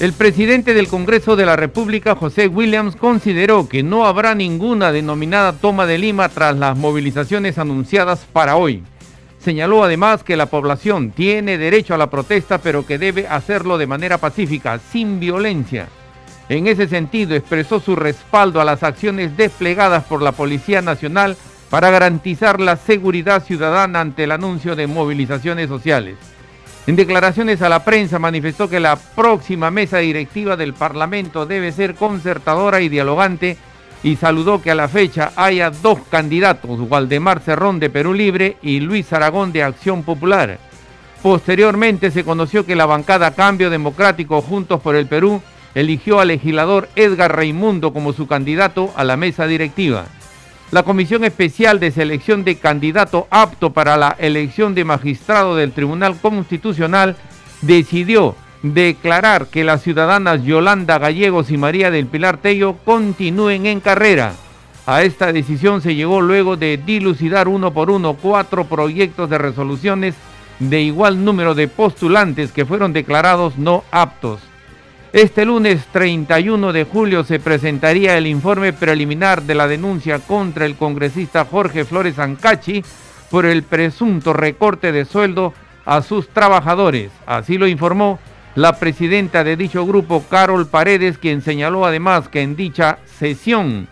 El presidente del Congreso de la República, José Williams, consideró que no habrá ninguna denominada toma de Lima tras las movilizaciones anunciadas para hoy. Señaló además que la población tiene derecho a la protesta, pero que debe hacerlo de manera pacífica, sin violencia. En ese sentido, expresó su respaldo a las acciones desplegadas por la Policía Nacional para garantizar la seguridad ciudadana ante el anuncio de movilizaciones sociales. En declaraciones a la prensa manifestó que la próxima mesa directiva del Parlamento debe ser concertadora y dialogante y saludó que a la fecha haya dos candidatos, Waldemar Cerrón de Perú Libre y Luis Aragón de Acción Popular. Posteriormente se conoció que la bancada Cambio Democrático Juntos por el Perú eligió al legislador Edgar Raimundo como su candidato a la mesa directiva la Comisión Especial de Selección de Candidato apto para la elección de magistrado del Tribunal Constitucional decidió declarar que las ciudadanas Yolanda Gallegos y María del Pilar Tello continúen en carrera. A esta decisión se llegó luego de dilucidar uno por uno cuatro proyectos de resoluciones de igual número de postulantes que fueron declarados no aptos. Este lunes 31 de julio se presentaría el informe preliminar de la denuncia contra el congresista Jorge Flores Ancachi por el presunto recorte de sueldo a sus trabajadores. Así lo informó la presidenta de dicho grupo, Carol Paredes, quien señaló además que en dicha sesión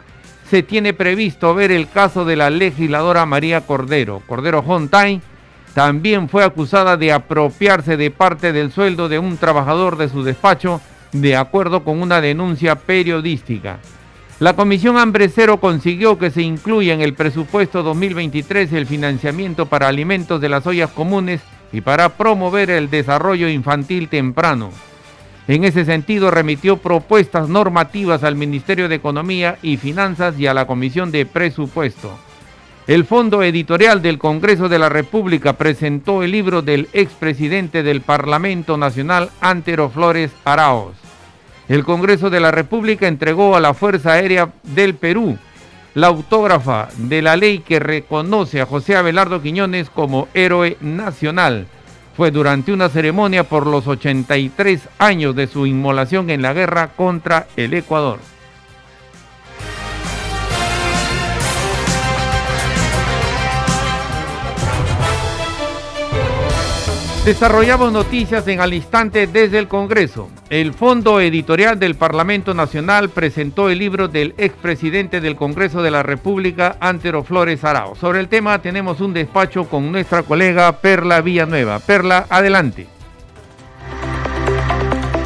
se tiene previsto ver el caso de la legisladora María Cordero. Cordero Hontain también fue acusada de apropiarse de parte del sueldo de un trabajador de su despacho de acuerdo con una denuncia periodística. La Comisión Hambre Cero consiguió que se incluya en el presupuesto 2023 el financiamiento para alimentos de las ollas comunes y para promover el desarrollo infantil temprano. En ese sentido, remitió propuestas normativas al Ministerio de Economía y Finanzas y a la Comisión de Presupuesto. El Fondo Editorial del Congreso de la República presentó el libro del expresidente del Parlamento Nacional, Antero Flores Araos. El Congreso de la República entregó a la Fuerza Aérea del Perú la autógrafa de la ley que reconoce a José Abelardo Quiñones como héroe nacional. Fue durante una ceremonia por los 83 años de su inmolación en la guerra contra el Ecuador. Desarrollamos noticias en al instante desde el Congreso. El Fondo Editorial del Parlamento Nacional presentó el libro del expresidente del Congreso de la República, Antero Flores Arao. Sobre el tema tenemos un despacho con nuestra colega Perla Villanueva. Perla, adelante.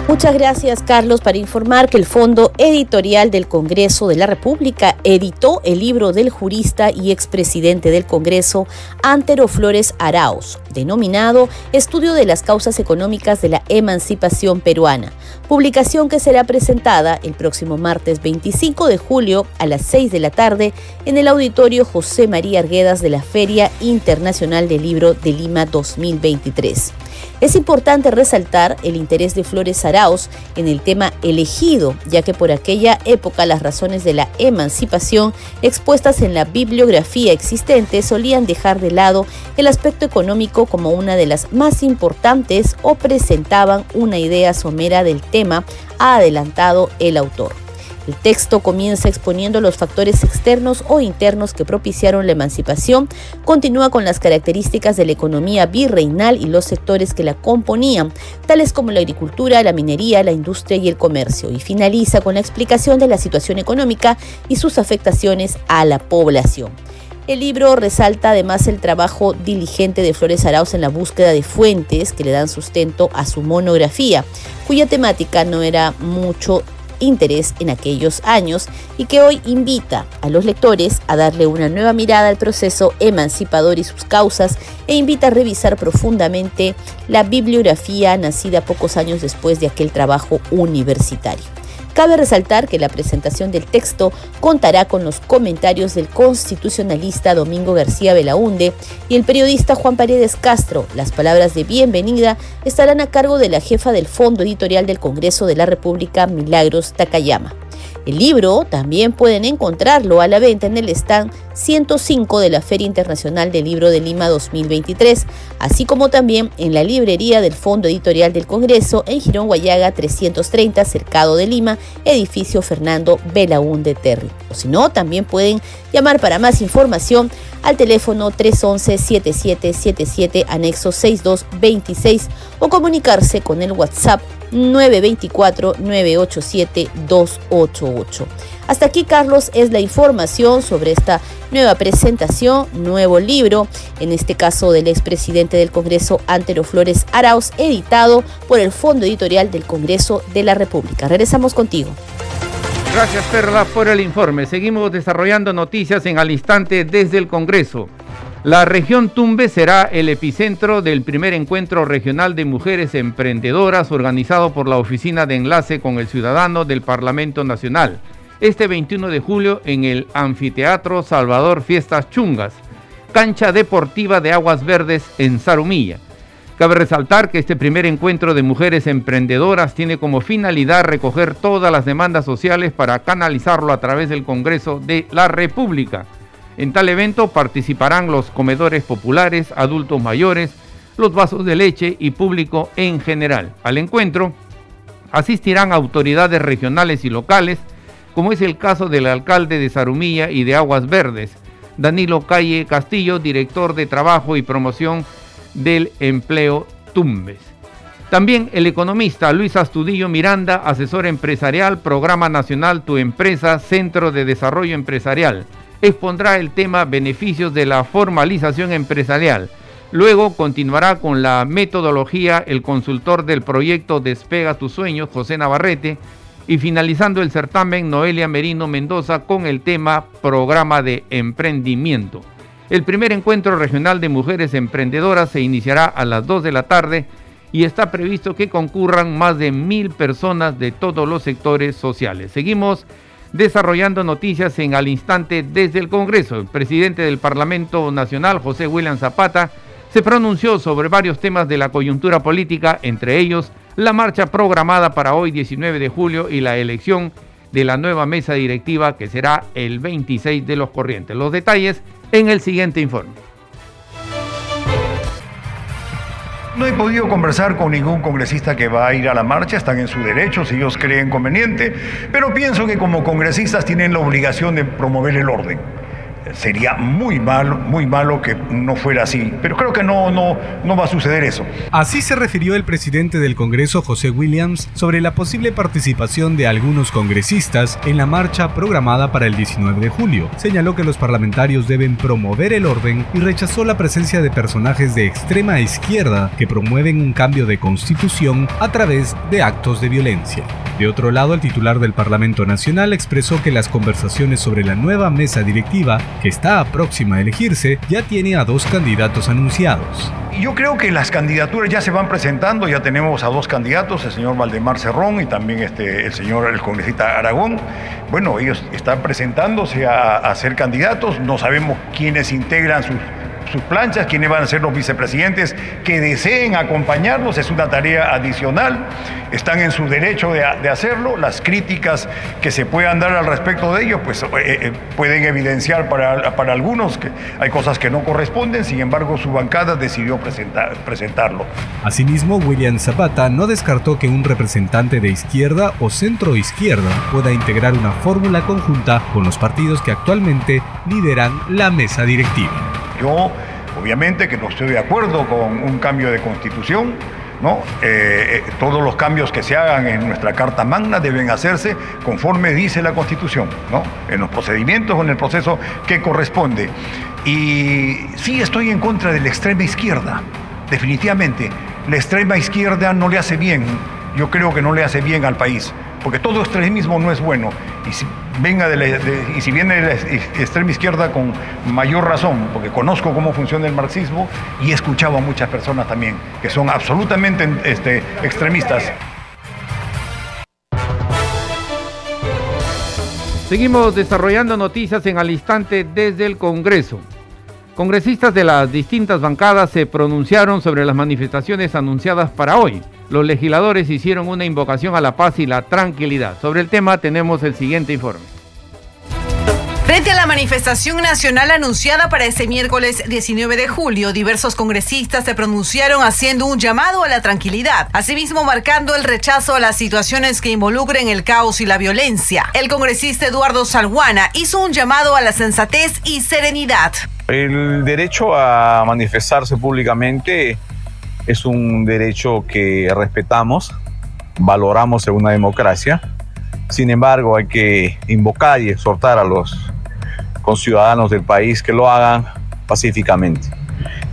Muchas gracias, Carlos, para informar que el Fondo Editorial del Congreso de la República editó el libro del jurista y expresidente del Congreso, Antero Flores Araos, denominado Estudio de las causas económicas de la emancipación peruana, publicación que será presentada el próximo martes 25 de julio a las 6 de la tarde en el auditorio José María Arguedas de la Feria Internacional del Libro de Lima 2023. Es importante resaltar el interés de Flores Araos en el tema elegido, ya que por aquella época las razones de la emancipación expuestas en la bibliografía existente solían dejar de lado el aspecto económico como una de las más importantes o presentaban una idea somera del tema, ha adelantado el autor. El texto comienza exponiendo los factores externos o internos que propiciaron la emancipación, continúa con las características de la economía virreinal y los sectores que la componían, tales como la agricultura, la minería, la industria y el comercio, y finaliza con la explicación de la situación económica y sus afectaciones a la población. El libro resalta además el trabajo diligente de Flores Arauz en la búsqueda de fuentes que le dan sustento a su monografía, cuya temática no era mucho interés en aquellos años y que hoy invita a los lectores a darle una nueva mirada al proceso emancipador y sus causas e invita a revisar profundamente la bibliografía nacida pocos años después de aquel trabajo universitario. Cabe resaltar que la presentación del texto contará con los comentarios del constitucionalista Domingo García Belaunde y el periodista Juan Paredes Castro. Las palabras de bienvenida estarán a cargo de la jefa del Fondo Editorial del Congreso de la República, Milagros Takayama. El libro también pueden encontrarlo a la venta en el stand 105 de la Feria Internacional del Libro de Lima 2023, así como también en la librería del Fondo Editorial del Congreso en Girón Guayaga 330, cercado de Lima, edificio Fernando Belaúnde Terry. O si no, también pueden llamar para más información al teléfono 311-7777 anexo 6226 o comunicarse con el WhatsApp 924-987-288. Hasta aquí, Carlos, es la información sobre esta nueva presentación, nuevo libro, en este caso del expresidente del Congreso, Antero Flores Arauz, editado por el Fondo Editorial del Congreso de la República. Regresamos contigo. Gracias, Perla, por el informe. Seguimos desarrollando noticias en al instante desde el Congreso. La región Tumbe será el epicentro del primer encuentro regional de mujeres emprendedoras organizado por la Oficina de Enlace con el Ciudadano del Parlamento Nacional, este 21 de julio en el Anfiteatro Salvador Fiestas Chungas, cancha deportiva de aguas verdes en Zarumilla. Cabe resaltar que este primer encuentro de mujeres emprendedoras tiene como finalidad recoger todas las demandas sociales para canalizarlo a través del Congreso de la República. En tal evento participarán los comedores populares, adultos mayores, los vasos de leche y público en general. Al encuentro asistirán autoridades regionales y locales, como es el caso del alcalde de Zarumilla y de Aguas Verdes, Danilo Calle Castillo, director de Trabajo y Promoción del Empleo Tumbes. También el economista Luis Astudillo Miranda, asesor empresarial, Programa Nacional Tu Empresa, Centro de Desarrollo Empresarial expondrá el tema beneficios de la formalización empresarial. Luego continuará con la metodología el consultor del proyecto Despega tus sueños, José Navarrete, y finalizando el certamen, Noelia Merino Mendoza con el tema Programa de Emprendimiento. El primer encuentro regional de mujeres emprendedoras se iniciará a las 2 de la tarde y está previsto que concurran más de mil personas de todos los sectores sociales. Seguimos desarrollando noticias en al instante desde el Congreso. El presidente del Parlamento Nacional, José William Zapata, se pronunció sobre varios temas de la coyuntura política, entre ellos la marcha programada para hoy 19 de julio y la elección de la nueva mesa directiva que será el 26 de los corrientes. Los detalles en el siguiente informe. No he podido conversar con ningún congresista que va a ir a la marcha, están en su derecho si ellos creen conveniente, pero pienso que como congresistas tienen la obligación de promover el orden sería muy malo, muy malo que no fuera así. Pero creo que no, no, no va a suceder eso. Así se refirió el presidente del Congreso, José Williams, sobre la posible participación de algunos congresistas en la marcha programada para el 19 de julio. Señaló que los parlamentarios deben promover el orden y rechazó la presencia de personajes de extrema izquierda que promueven un cambio de constitución a través de actos de violencia. De otro lado, el titular del Parlamento Nacional expresó que las conversaciones sobre la nueva mesa directiva que está próxima a elegirse, ya tiene a dos candidatos anunciados. Yo creo que las candidaturas ya se van presentando, ya tenemos a dos candidatos, el señor Valdemar Cerrón y también este, el señor el congresista Aragón. Bueno, ellos están presentándose a, a ser candidatos, no sabemos quiénes integran sus sus planchas, quiénes van a ser los vicepresidentes que deseen acompañarlos, es una tarea adicional, están en su derecho de, hacerlo, las críticas que se puedan dar al respecto de ellos, pues eh, eh, pueden evidenciar para, para, algunos que hay cosas que no corresponden, sin embargo su bancada decidió presentar, presentarlo. Asimismo, William Zapata no descartó que un representante de izquierda o centro izquierda pueda integrar una fórmula conjunta con los partidos que actualmente lideran la mesa directiva. Yo, obviamente, que no estoy de acuerdo con un cambio de constitución, ¿no? Eh, eh, todos los cambios que se hagan en nuestra Carta Magna deben hacerse conforme dice la Constitución, ¿no? en los procedimientos o en el proceso que corresponde. Y sí estoy en contra de la extrema izquierda, definitivamente. La extrema izquierda no le hace bien, yo creo que no le hace bien al país, porque todo extremismo no es bueno. Y si venga de, y si viene de la extrema izquierda con mayor razón, porque conozco cómo funciona el marxismo y he escuchado a muchas personas también que son absolutamente este, extremistas. Seguimos desarrollando noticias en al instante desde el Congreso. Congresistas de las distintas bancadas se pronunciaron sobre las manifestaciones anunciadas para hoy. Los legisladores hicieron una invocación a la paz y la tranquilidad. Sobre el tema tenemos el siguiente informe. Frente a la manifestación nacional anunciada para este miércoles 19 de julio, diversos congresistas se pronunciaron haciendo un llamado a la tranquilidad, asimismo marcando el rechazo a las situaciones que involucren el caos y la violencia. El congresista Eduardo Salguana hizo un llamado a la sensatez y serenidad. El derecho a manifestarse públicamente es un derecho que respetamos, valoramos en una democracia. Sin embargo, hay que invocar y exhortar a los conciudadanos del país que lo hagan pacíficamente.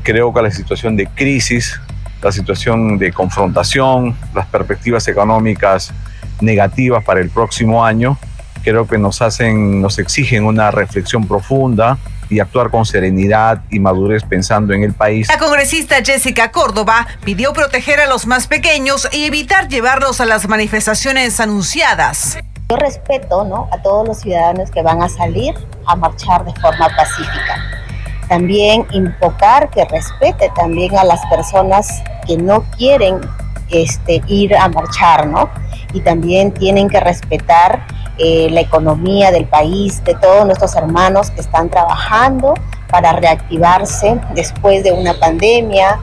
Creo que la situación de crisis, la situación de confrontación, las perspectivas económicas negativas para el próximo año, creo que nos hacen, nos exigen una reflexión profunda, y actuar con serenidad y madurez pensando en el país. La congresista Jessica Córdoba pidió proteger a los más pequeños y evitar llevarlos a las manifestaciones anunciadas. Yo respeto ¿no? a todos los ciudadanos que van a salir a marchar de forma pacífica. También invocar que respete también a las personas que no quieren este, ir a marchar, ¿no? Y también tienen que respetar eh, la economía del país, de todos nuestros hermanos que están trabajando para reactivarse después de una pandemia.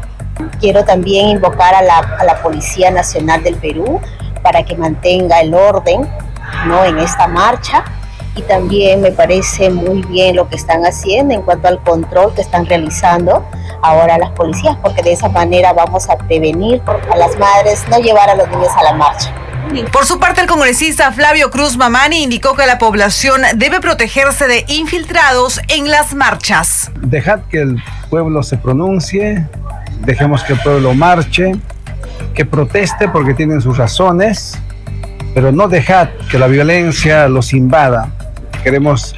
Quiero también invocar a la, a la Policía Nacional del Perú para que mantenga el orden ¿no? en esta marcha y también me parece muy bien lo que están haciendo en cuanto al control que están realizando ahora las policías, porque de esa manera vamos a prevenir a las madres no llevar a los niños a la marcha. Por su parte, el congresista Flavio Cruz Mamani indicó que la población debe protegerse de infiltrados en las marchas. Dejad que el pueblo se pronuncie, dejemos que el pueblo marche, que proteste porque tienen sus razones, pero no dejad que la violencia los invada. Queremos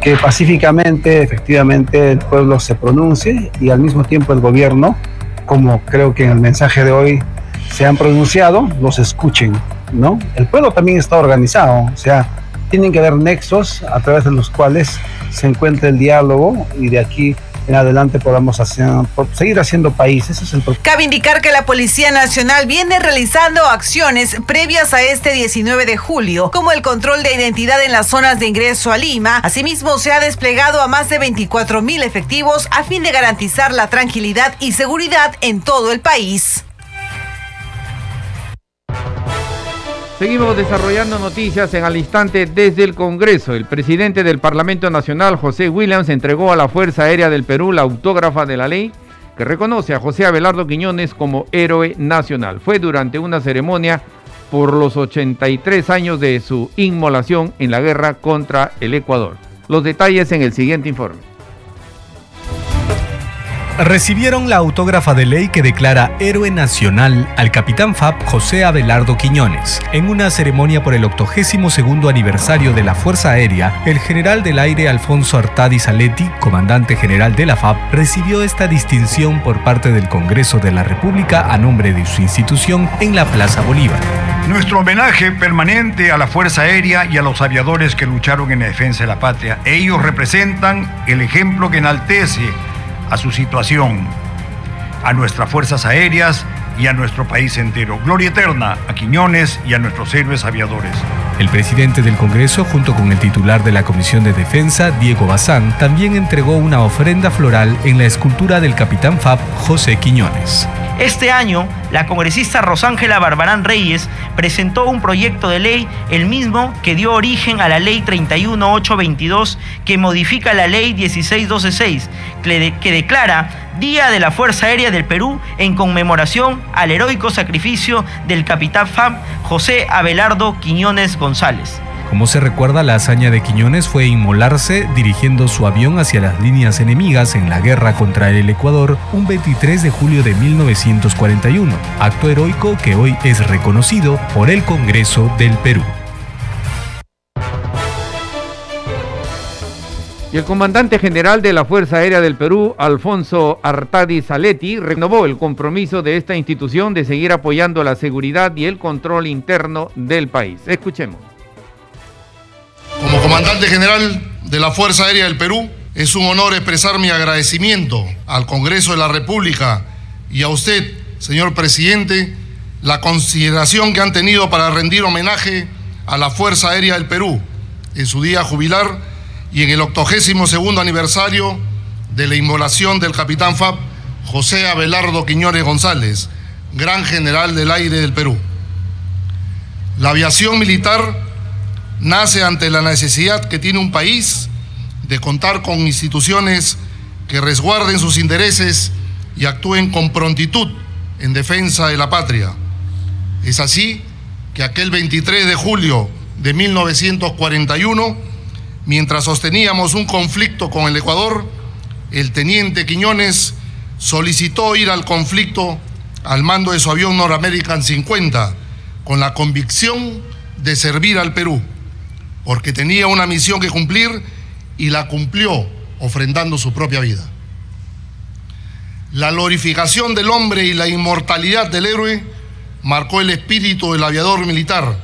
que pacíficamente, efectivamente, el pueblo se pronuncie y al mismo tiempo el gobierno, como creo que en el mensaje de hoy se han pronunciado, los escuchen, ¿no? El pueblo también está organizado, o sea, tienen que haber nexos a través de los cuales se encuentre el diálogo y de aquí en adelante podamos hacer, seguir haciendo país. Ese es el Cabe indicar que la Policía Nacional viene realizando acciones previas a este 19 de julio, como el control de identidad en las zonas de ingreso a Lima. Asimismo, se ha desplegado a más de 24 mil efectivos a fin de garantizar la tranquilidad y seguridad en todo el país. Seguimos desarrollando noticias en al instante desde el Congreso. El presidente del Parlamento Nacional, José Williams, entregó a la Fuerza Aérea del Perú la autógrafa de la ley que reconoce a José Abelardo Quiñones como héroe nacional. Fue durante una ceremonia por los 83 años de su inmolación en la guerra contra el Ecuador. Los detalles en el siguiente informe recibieron la autógrafa de ley que declara héroe nacional al capitán FAB José Abelardo Quiñones. En una ceremonia por el 82 aniversario de la Fuerza Aérea, el general del aire Alfonso Artadi Saletti, comandante general de la FAB, recibió esta distinción por parte del Congreso de la República a nombre de su institución en la Plaza Bolívar. Nuestro homenaje permanente a la Fuerza Aérea y a los aviadores que lucharon en la defensa de la patria. Ellos representan el ejemplo que enaltece a su situación, a nuestras fuerzas aéreas y a nuestro país entero. Gloria eterna a Quiñones y a nuestros héroes aviadores. El presidente del Congreso, junto con el titular de la Comisión de Defensa, Diego Bazán, también entregó una ofrenda floral en la escultura del capitán FAB José Quiñones. Este año, la congresista Rosángela Barbarán Reyes presentó un proyecto de ley, el mismo que dio origen a la ley 31822, que modifica la ley 16216, que declara Día de la Fuerza Aérea del Perú en conmemoración al heroico sacrificio del capitán FAM José Abelardo Quiñones González. Como se recuerda, la hazaña de Quiñones fue inmolarse dirigiendo su avión hacia las líneas enemigas en la guerra contra el Ecuador un 23 de julio de 1941, acto heroico que hoy es reconocido por el Congreso del Perú. Y el comandante general de la Fuerza Aérea del Perú, Alfonso Artadi Saletti, renovó el compromiso de esta institución de seguir apoyando la seguridad y el control interno del país. Escuchemos. Comandante General de la Fuerza Aérea del Perú, es un honor expresar mi agradecimiento al Congreso de la República y a usted, señor presidente, la consideración que han tenido para rendir homenaje a la Fuerza Aérea del Perú en su día jubilar y en el octogésimo segundo aniversario de la inmolación del capitán FAB José Abelardo Quiñones González, gran general del aire del Perú. La aviación militar nace ante la necesidad que tiene un país de contar con instituciones que resguarden sus intereses y actúen con prontitud en defensa de la patria. Es así que aquel 23 de julio de 1941, mientras sosteníamos un conflicto con el Ecuador, el teniente Quiñones solicitó ir al conflicto al mando de su avión American 50 con la convicción de servir al Perú, porque tenía una misión que cumplir y la cumplió ofrendando su propia vida. La glorificación del hombre y la inmortalidad del héroe marcó el espíritu del aviador militar,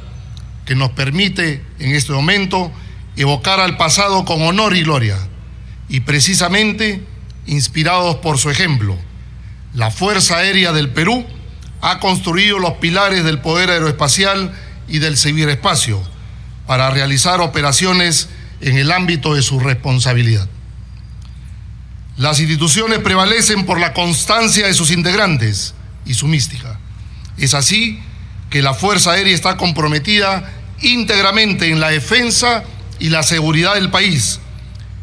que nos permite en este momento evocar al pasado con honor y gloria, y precisamente inspirados por su ejemplo. La Fuerza Aérea del Perú ha construido los pilares del poder aeroespacial y del ciberespacio para realizar operaciones en el ámbito de su responsabilidad. Las instituciones prevalecen por la constancia de sus integrantes y su mística. Es así que la Fuerza Aérea está comprometida íntegramente en la defensa y la seguridad del país,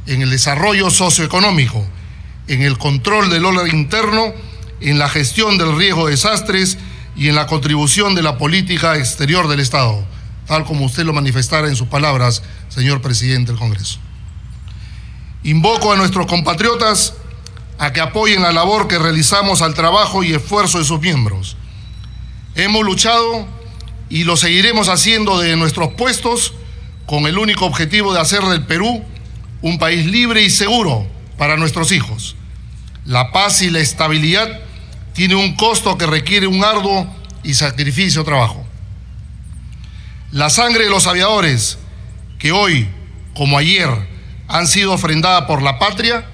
en el desarrollo socioeconómico, en el control del orden interno, en la gestión del riesgo de desastres y en la contribución de la política exterior del Estado, tal como usted lo manifestara en sus palabras, señor presidente del Congreso. Invoco a nuestros compatriotas a que apoyen la labor que realizamos al trabajo y esfuerzo de sus miembros. Hemos luchado y lo seguiremos haciendo de nuestros puestos con el único objetivo de hacer del Perú un país libre y seguro para nuestros hijos. La paz y la estabilidad tiene un costo que requiere un arduo y sacrificio trabajo. La sangre de los aviadores que hoy, como ayer, han sido ofrendada por la patria,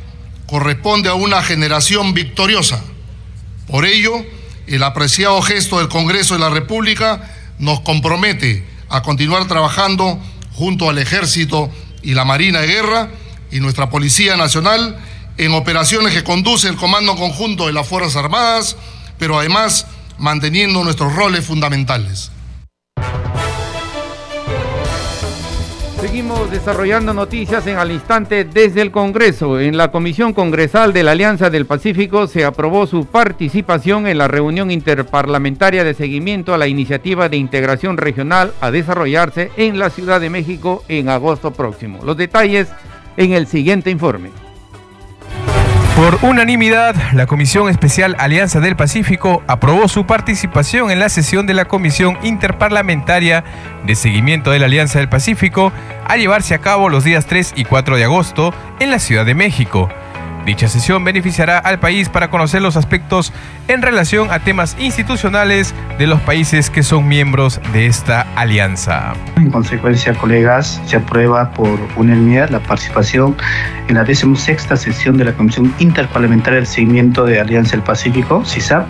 corresponde a una generación victoriosa. Por ello, el apreciado gesto del Congreso de la República nos compromete a continuar trabajando junto al Ejército y la Marina de Guerra y nuestra Policía Nacional en operaciones que conduce el Comando Conjunto de las Fuerzas Armadas, pero además manteniendo nuestros roles fundamentales. Seguimos desarrollando noticias en al instante desde el Congreso. En la Comisión Congresal de la Alianza del Pacífico se aprobó su participación en la reunión interparlamentaria de seguimiento a la iniciativa de integración regional a desarrollarse en la Ciudad de México en agosto próximo. Los detalles en el siguiente informe. Por unanimidad, la Comisión Especial Alianza del Pacífico aprobó su participación en la sesión de la Comisión Interparlamentaria de Seguimiento de la Alianza del Pacífico a llevarse a cabo los días 3 y 4 de agosto en la Ciudad de México. Dicha sesión beneficiará al país para conocer los aspectos en relación a temas institucionales de los países que son miembros de esta alianza. En consecuencia, colegas, se aprueba por unanimidad la participación en la 16 sesión de la Comisión Interparlamentaria del Seguimiento de Alianza del Pacífico, CISAP,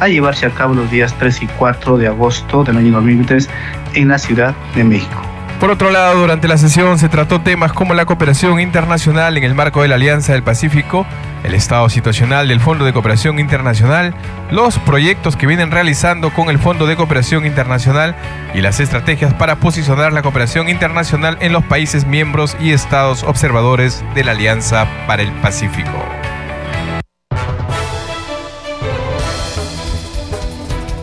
a llevarse a cabo los días 3 y 4 de agosto del año 2023 en la Ciudad de México. Por otro lado, durante la sesión se trató temas como la cooperación internacional en el marco de la Alianza del Pacífico, el estado situacional del Fondo de Cooperación Internacional, los proyectos que vienen realizando con el Fondo de Cooperación Internacional y las estrategias para posicionar la cooperación internacional en los países miembros y estados observadores de la Alianza para el Pacífico.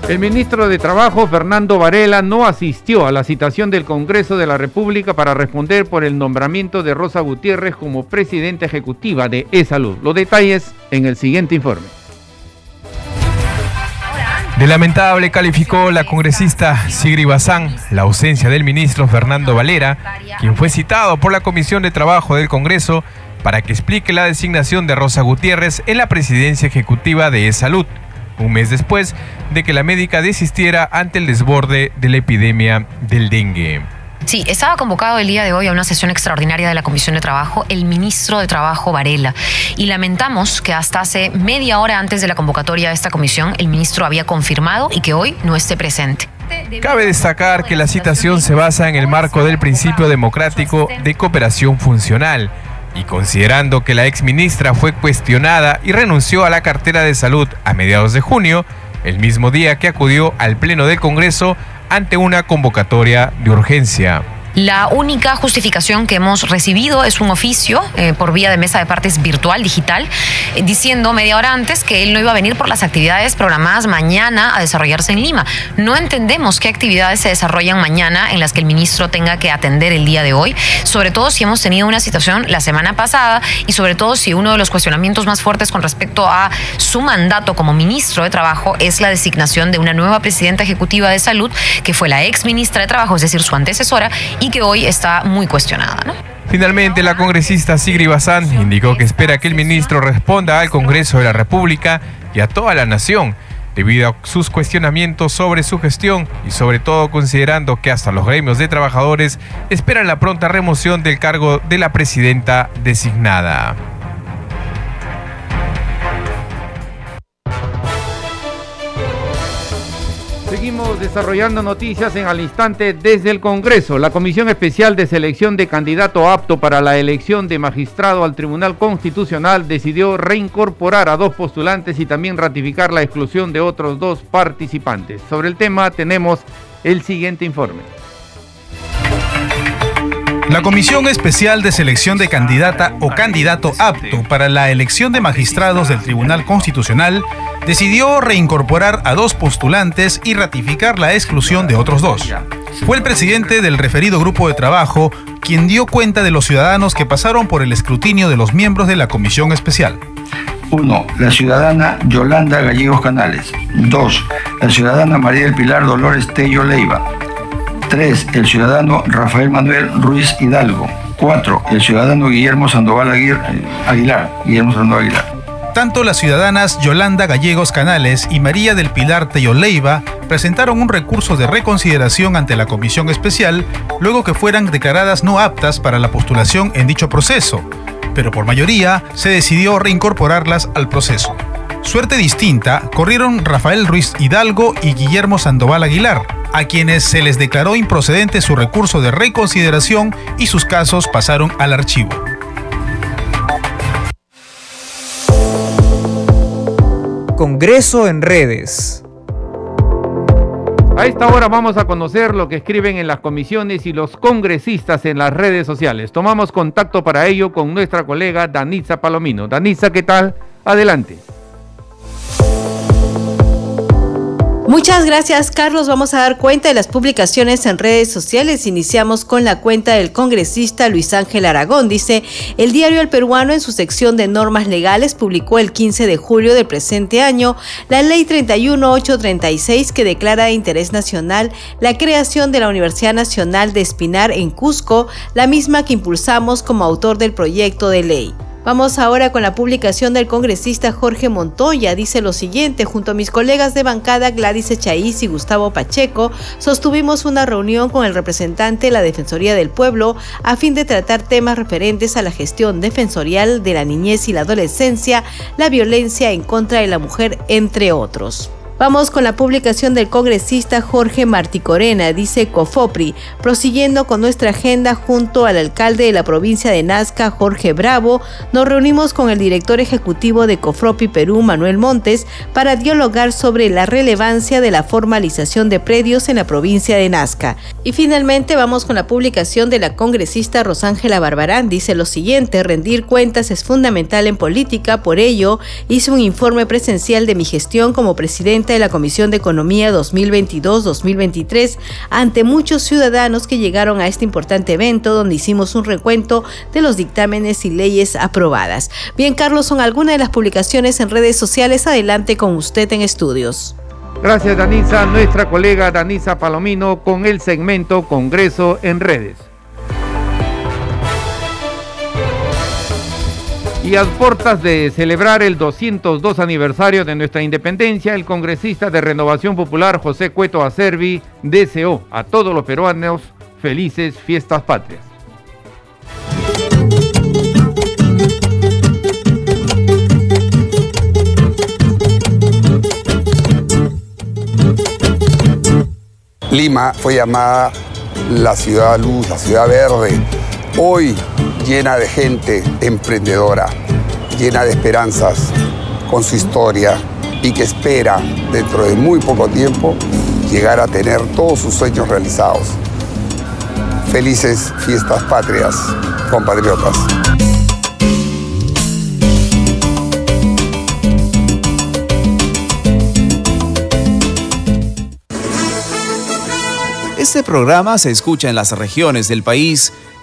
El ministro de Trabajo, Fernando Varela, no asistió a la citación del Congreso de la República para responder por el nombramiento de Rosa Gutiérrez como presidenta ejecutiva de E-Salud. Los detalles en el siguiente informe. De lamentable calificó la congresista Sigri Bazán la ausencia del ministro Fernando Valera, quien fue citado por la Comisión de Trabajo del Congreso para que explique la designación de Rosa Gutiérrez en la presidencia ejecutiva de E-Salud un mes después de que la médica desistiera ante el desborde de la epidemia del dengue. Sí, estaba convocado el día de hoy a una sesión extraordinaria de la Comisión de Trabajo el ministro de Trabajo Varela y lamentamos que hasta hace media hora antes de la convocatoria de esta comisión el ministro había confirmado y que hoy no esté presente. Cabe destacar que la citación se basa en el marco del principio democrático de cooperación funcional y considerando que la exministra fue cuestionada y renunció a la cartera de salud a mediados de junio, el mismo día que acudió al Pleno del Congreso ante una convocatoria de urgencia. La única justificación que hemos recibido es un oficio eh, por vía de mesa de partes virtual, digital, diciendo media hora antes que él no iba a venir por las actividades programadas mañana a desarrollarse en Lima. No entendemos qué actividades se desarrollan mañana en las que el ministro tenga que atender el día de hoy, sobre todo si hemos tenido una situación la semana pasada y sobre todo si uno de los cuestionamientos más fuertes con respecto a su mandato como ministro de Trabajo es la designación de una nueva presidenta ejecutiva de salud, que fue la ex ministra de Trabajo, es decir, su antecesora, y que hoy está muy cuestionada. Finalmente, la congresista Sigri Bazán indicó que espera que el ministro responda al Congreso de la República y a toda la nación debido a sus cuestionamientos sobre su gestión y sobre todo considerando que hasta los gremios de trabajadores esperan la pronta remoción del cargo de la presidenta designada. Desarrollando noticias en al instante desde el Congreso. La Comisión Especial de Selección de Candidato Apto para la elección de magistrado al Tribunal Constitucional decidió reincorporar a dos postulantes y también ratificar la exclusión de otros dos participantes. Sobre el tema tenemos el siguiente informe. La Comisión Especial de Selección de Candidata o Candidato Apto para la elección de magistrados del Tribunal Constitucional decidió reincorporar a dos postulantes y ratificar la exclusión de otros dos. Fue el presidente del referido grupo de trabajo quien dio cuenta de los ciudadanos que pasaron por el escrutinio de los miembros de la comisión especial. 1. La ciudadana Yolanda Gallegos Canales. 2. La ciudadana María del Pilar Dolores Tello Leiva. 3. El ciudadano Rafael Manuel Ruiz Hidalgo. 4. El ciudadano Guillermo Sandoval. Guillermo Sandoval Aguilar. Tanto las ciudadanas Yolanda Gallegos Canales y María del Pilar Leiva presentaron un recurso de reconsideración ante la comisión especial luego que fueran declaradas no aptas para la postulación en dicho proceso, pero por mayoría se decidió reincorporarlas al proceso. Suerte distinta corrieron Rafael Ruiz Hidalgo y Guillermo Sandoval Aguilar, a quienes se les declaró improcedente su recurso de reconsideración y sus casos pasaron al archivo. Congreso en redes. A esta hora vamos a conocer lo que escriben en las comisiones y los congresistas en las redes sociales. Tomamos contacto para ello con nuestra colega Danitza Palomino. Danitza, ¿qué tal? Adelante. Muchas gracias, Carlos. Vamos a dar cuenta de las publicaciones en redes sociales. Iniciamos con la cuenta del congresista Luis Ángel Aragón. Dice, el diario El Peruano en su sección de normas legales publicó el 15 de julio del presente año la ley 31836 que declara de interés nacional la creación de la Universidad Nacional de Espinar en Cusco, la misma que impulsamos como autor del proyecto de ley. Vamos ahora con la publicación del congresista Jorge Montoya. Dice lo siguiente, junto a mis colegas de bancada Gladys Echaíz y Gustavo Pacheco, sostuvimos una reunión con el representante de la Defensoría del Pueblo a fin de tratar temas referentes a la gestión defensorial de la niñez y la adolescencia, la violencia en contra de la mujer, entre otros. Vamos con la publicación del congresista Jorge Martí Corena, dice Cofopri, prosiguiendo con nuestra agenda junto al alcalde de la provincia de Nazca, Jorge Bravo, nos reunimos con el director ejecutivo de Cofropi Perú, Manuel Montes, para dialogar sobre la relevancia de la formalización de predios en la provincia de Nazca. Y finalmente vamos con la publicación de la congresista Rosángela Barbarán, dice lo siguiente, rendir cuentas es fundamental en política, por ello hice un informe presencial de mi gestión como presidente de la Comisión de Economía 2022-2023 ante muchos ciudadanos que llegaron a este importante evento donde hicimos un recuento de los dictámenes y leyes aprobadas. Bien, Carlos, son algunas de las publicaciones en redes sociales. Adelante con usted en estudios. Gracias, Danisa. Nuestra colega Danisa Palomino con el segmento Congreso en redes. Y a portas de celebrar el 202 aniversario de nuestra independencia, el congresista de Renovación Popular José Cueto Acervi deseó a todos los peruanos felices fiestas patrias. Lima fue llamada la ciudad luz, la ciudad verde, hoy llena de gente emprendedora, llena de esperanzas con su historia y que espera dentro de muy poco tiempo llegar a tener todos sus sueños realizados. Felices fiestas patrias, compatriotas. Este programa se escucha en las regiones del país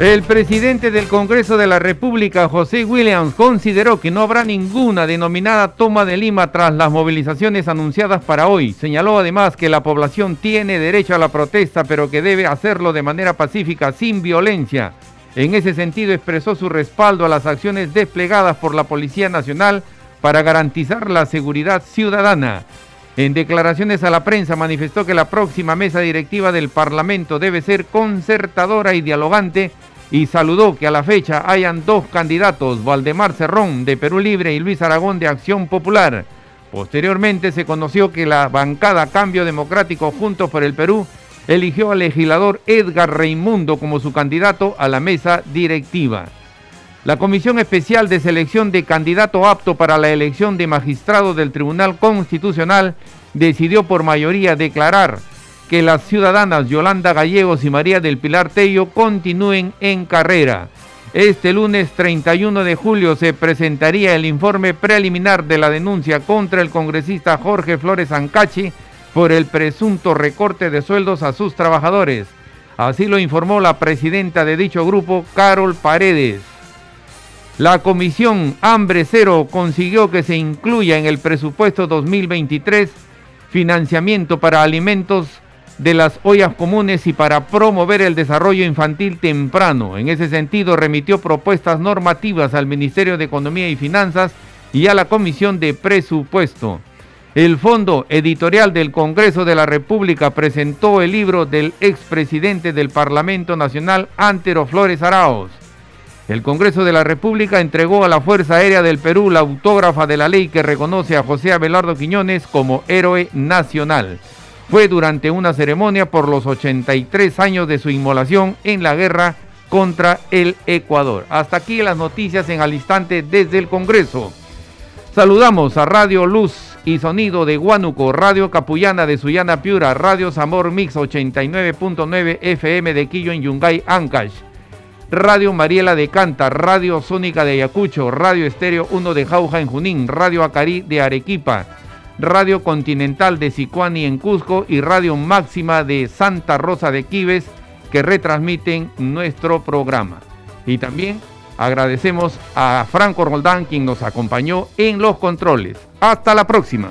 El presidente del Congreso de la República, José Williams, consideró que no habrá ninguna denominada toma de Lima tras las movilizaciones anunciadas para hoy. Señaló además que la población tiene derecho a la protesta, pero que debe hacerlo de manera pacífica, sin violencia. En ese sentido expresó su respaldo a las acciones desplegadas por la Policía Nacional para garantizar la seguridad ciudadana. En declaraciones a la prensa manifestó que la próxima mesa directiva del Parlamento debe ser concertadora y dialogante y saludó que a la fecha hayan dos candidatos, Valdemar Cerrón de Perú Libre y Luis Aragón de Acción Popular. Posteriormente se conoció que la bancada Cambio Democrático Juntos por el Perú eligió al legislador Edgar Reimundo como su candidato a la mesa directiva. La Comisión Especial de Selección de Candidato Apto para la elección de magistrado del Tribunal Constitucional decidió por mayoría declarar que las ciudadanas Yolanda Gallegos y María del Pilar Tello continúen en carrera. Este lunes 31 de julio se presentaría el informe preliminar de la denuncia contra el congresista Jorge Flores Ancachi por el presunto recorte de sueldos a sus trabajadores. Así lo informó la presidenta de dicho grupo, Carol Paredes. La Comisión Hambre Cero consiguió que se incluya en el presupuesto 2023 financiamiento para alimentos de las ollas comunes y para promover el desarrollo infantil temprano. En ese sentido, remitió propuestas normativas al Ministerio de Economía y Finanzas y a la Comisión de Presupuesto. El Fondo Editorial del Congreso de la República presentó el libro del expresidente del Parlamento Nacional, Antero Flores Araos. El Congreso de la República entregó a la Fuerza Aérea del Perú la autógrafa de la ley que reconoce a José Abelardo Quiñones como héroe nacional. Fue durante una ceremonia por los 83 años de su inmolación en la guerra contra el Ecuador. Hasta aquí las noticias en al instante desde el Congreso. Saludamos a Radio Luz y Sonido de Huánuco, Radio Capullana de Sullana Piura, Radio Zamor Mix 89.9 FM de Quillo en Yungay, Ancash. Radio Mariela de Canta, Radio Sónica de Ayacucho, Radio Estéreo 1 de Jauja en Junín, Radio Acarí de Arequipa, Radio Continental de Sicuani en Cusco y Radio Máxima de Santa Rosa de Quives que retransmiten nuestro programa. Y también agradecemos a Franco Roldán quien nos acompañó en los controles. Hasta la próxima.